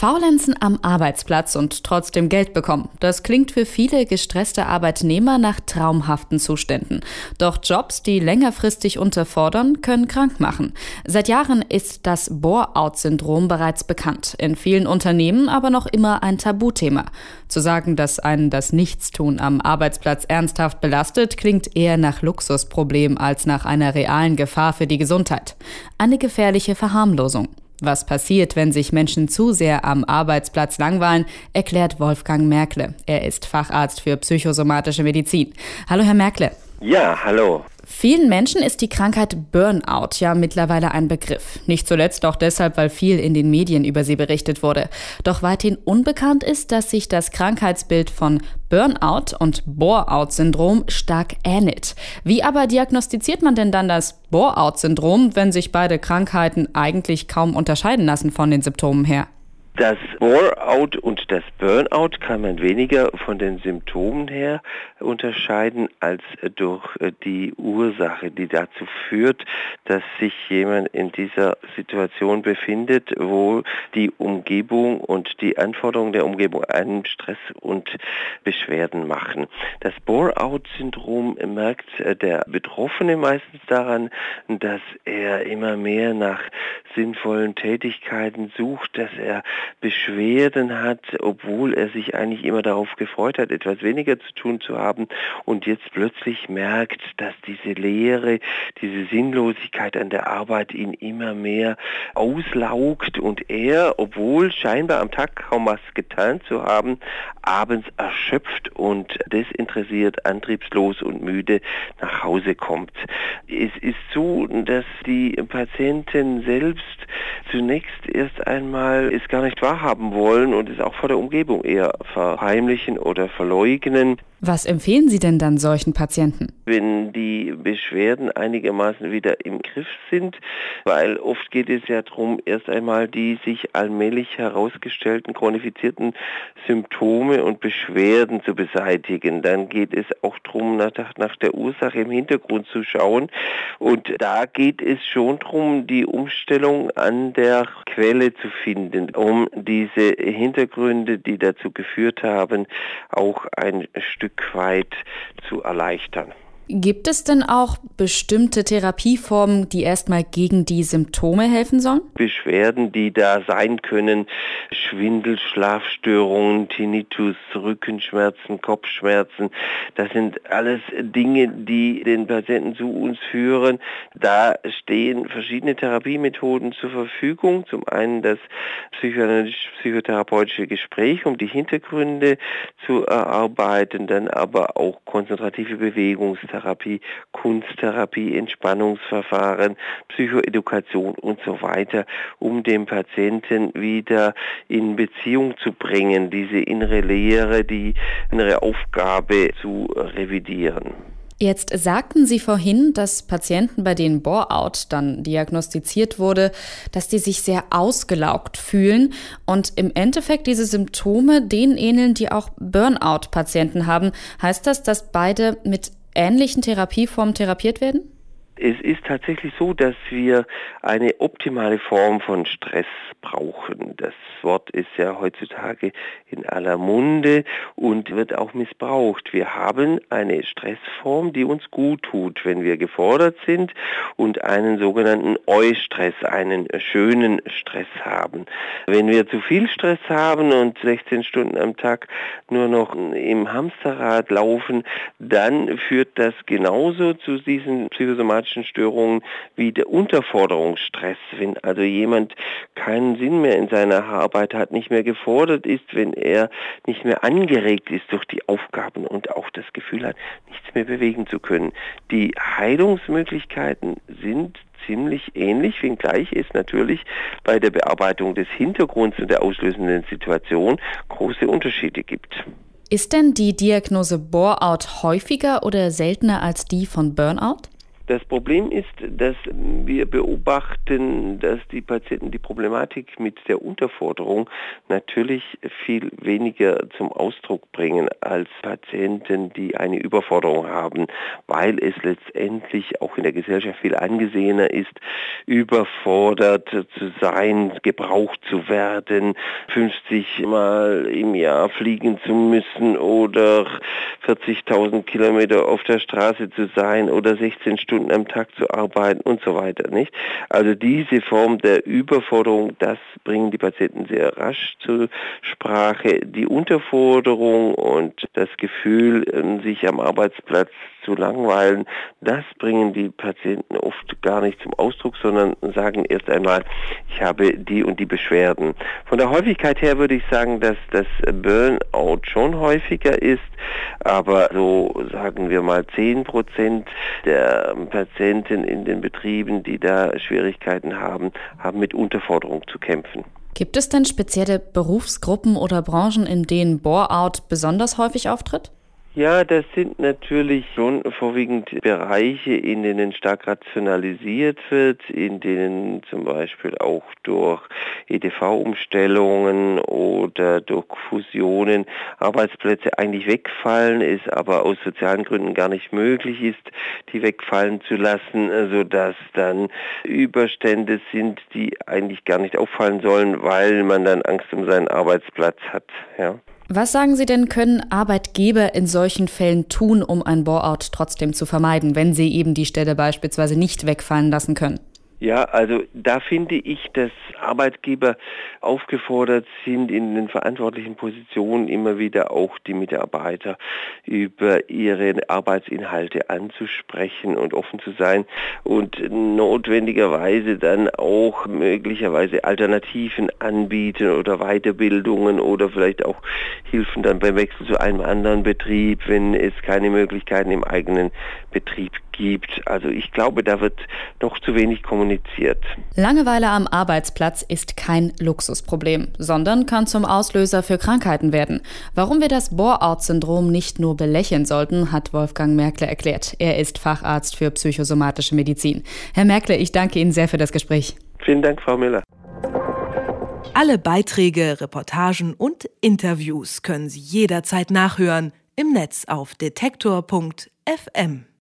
Faulenzen am Arbeitsplatz und trotzdem Geld bekommen. Das klingt für viele gestresste Arbeitnehmer nach traumhaften Zuständen. Doch Jobs, die längerfristig unterfordern, können krank machen. Seit Jahren ist das Bore-out-Syndrom bereits bekannt. In vielen Unternehmen aber noch immer ein Tabuthema. Zu sagen, dass einen das Nichtstun am Arbeitsplatz ernsthaft belastet, klingt eher nach Luxusproblem als nach einer realen Gefahr für die Gesundheit. Eine gefährliche Verharmlosung. Was passiert, wenn sich Menschen zu sehr am Arbeitsplatz langweilen, erklärt Wolfgang Merkle. Er ist Facharzt für psychosomatische Medizin. Hallo, Herr Merkle. Ja, hallo. Vielen Menschen ist die Krankheit Burnout ja mittlerweile ein Begriff. Nicht zuletzt auch deshalb, weil viel in den Medien über sie berichtet wurde. Doch weithin unbekannt ist, dass sich das Krankheitsbild von Burnout und Bore-out-Syndrom stark ähnelt. Wie aber diagnostiziert man denn dann das Bore-out-Syndrom, wenn sich beide Krankheiten eigentlich kaum unterscheiden lassen von den Symptomen her? Das Bore-out und das Burnout kann man weniger von den Symptomen her unterscheiden als durch äh, die Ursache, die dazu führt, dass sich jemand in dieser Situation befindet, wo die Umgebung und die Anforderungen der Umgebung einen Stress und Beschwerden machen. Das Bore-out-Syndrom merkt äh, der Betroffene meistens daran, dass er immer mehr nach sinnvollen Tätigkeiten sucht, dass er Beschwerden hat, obwohl er sich eigentlich immer darauf gefreut hat, etwas weniger zu tun zu haben und jetzt plötzlich merkt, dass diese Leere, diese Sinnlosigkeit an der Arbeit ihn immer mehr auslaugt und er, obwohl scheinbar am Tag kaum was getan zu haben, abends erschöpft und desinteressiert, antriebslos und müde nach Hause kommt. Es ist so, dass die Patienten selbst zunächst erst einmal es gar nicht wahrhaben wollen und es auch vor der Umgebung eher verheimlichen oder verleugnen. Was empfehlen Sie denn dann solchen Patienten? Wenn die Beschwerden einigermaßen wieder im Griff sind, weil oft geht es ja darum, erst einmal die sich allmählich herausgestellten chronifizierten Symptome und Beschwerden zu beseitigen. Dann geht es auch darum, nach, nach der Ursache im Hintergrund zu schauen. Und da geht es schon darum, die Umstellung an der Quelle zu finden, um diese Hintergründe, die dazu geführt haben, auch ein Stück weit zu erleichtern. Gibt es denn auch bestimmte Therapieformen, die erstmal gegen die Symptome helfen sollen? Beschwerden, die da sein können, Schwindel, Schlafstörungen, Tinnitus, Rückenschmerzen, Kopfschmerzen, das sind alles Dinge, die den Patienten zu uns führen. Da stehen verschiedene Therapiemethoden zur Verfügung. Zum einen das psychoanalytisch-psychotherapeutische Gespräch, um die Hintergründe zu erarbeiten, dann aber auch konzentrative Bewegungstherapie Physiotherapie, Kunsttherapie, Entspannungsverfahren, Psychoedukation und so weiter, um den Patienten wieder in Beziehung zu bringen, diese innere Lehre, die innere Aufgabe zu revidieren. Jetzt sagten Sie vorhin, dass Patienten, bei denen Bore-out dann diagnostiziert wurde, dass die sich sehr ausgelaugt fühlen und im Endeffekt diese Symptome denen ähneln, die auch Burnout-Patienten haben. Heißt das, dass beide mit ähnlichen Therapieformen therapiert werden? Es ist tatsächlich so, dass wir eine optimale Form von Stress brauchen. Das Wort ist ja heutzutage in aller Munde und wird auch missbraucht. Wir haben eine Stressform, die uns gut tut, wenn wir gefordert sind und einen sogenannten Eustress, einen schönen Stress haben. Wenn wir zu viel Stress haben und 16 Stunden am Tag nur noch im Hamsterrad laufen, dann führt das genauso zu diesen psychosomatischen psychosomatischen Störungen wie der Unterforderungsstress, wenn also jemand keinen Sinn mehr in seiner Arbeit hat, nicht mehr gefordert ist, wenn er nicht mehr angeregt ist durch die Aufgaben und auch das Gefühl hat, nichts mehr bewegen zu können. Die Heilungsmöglichkeiten sind ziemlich ähnlich, wenngleich es natürlich bei der Bearbeitung des Hintergrunds und der auslösenden Situation große Unterschiede gibt. Ist denn die Diagnose Bore-out häufiger oder seltener als die von Burnout? Das Problem ist, dass wir beobachten, dass die Patienten die Problematik mit der Unterforderung natürlich viel weniger zum Ausdruck bringen als Patienten, die eine Überforderung haben, weil es letztendlich auch in der Gesellschaft viel angesehener ist, überfordert zu sein, gebraucht zu werden, 50 Mal im Jahr fliegen zu müssen oder 40.000 Kilometer auf der Straße zu sein oder 16 Stunden Stunden am Tag zu arbeiten und so weiter, nicht? Also diese Form der Überforderung, das bringen die Patienten sehr rasch zur Sprache. Die Unterforderung und das Gefühl, ähm, sich am Arbeitsplatz zu langweilen, das bringen die Patienten oft gar nicht zum Ausdruck, sondern sagen erst einmal, ich habe die und die Beschwerden. Von der Häufigkeit her würde ich sagen, dass das Burnout schon häufiger ist, aber so sagen wir mal 10 Prozent der Patienten in den Betrieben, die da Schwierigkeiten haben, haben mit Unterforderung zu kämpfen. Gibt es denn spezielle Berufsgruppen oder Branchen, in denen Bore-out besonders häufig auftritt? Ja, das sind natürlich schon vorwiegend Bereiche, in denen stark rationalisiert wird, in denen zum Beispiel auch durch EDV-Umstellungen oder durch Fusionen Arbeitsplätze eigentlich wegfallen, es aber aus sozialen Gründen gar nicht möglich ist, die wegfallen zu lassen, sodass dann Überstände sind, die eigentlich gar nicht auffallen sollen, weil man dann Angst um seinen Arbeitsplatz hat. Ja. Was sagen Sie denn, können Arbeitgeber in solchen Fällen tun, um ein Bore-out trotzdem zu vermeiden, wenn sie eben die Stelle beispielsweise nicht wegfallen lassen können? Ja, also da finde ich, dass Arbeitgeber aufgefordert sind, in den verantwortlichen Positionen immer wieder auch die Mitarbeiter über ihre Arbeitsinhalte anzusprechen und offen zu sein und notwendigerweise dann auch möglicherweise Alternativen anbieten oder Weiterbildungen oder vielleicht auch Hilfen dann beim Wechsel zu einem anderen Betrieb, wenn es keine Möglichkeiten im eigenen Betrieb gibt. Also ich glaube, da wird noch zu wenig kommuniziert. Langeweile am Arbeitsplatz ist kein Luxusproblem, sondern kann zum Auslöser für Krankheiten werden. Warum wir das Bore-out-Syndrom nicht nur belächeln sollten, hat Wolfgang Merkle erklärt. Er ist Facharzt für psychosomatische Medizin. Herr Merkle, ich danke Ihnen sehr für das Gespräch. Vielen Dank, Frau Müller. Alle Beiträge, Reportagen und Interviews können Sie jederzeit nachhören im Netz auf detektor.fm.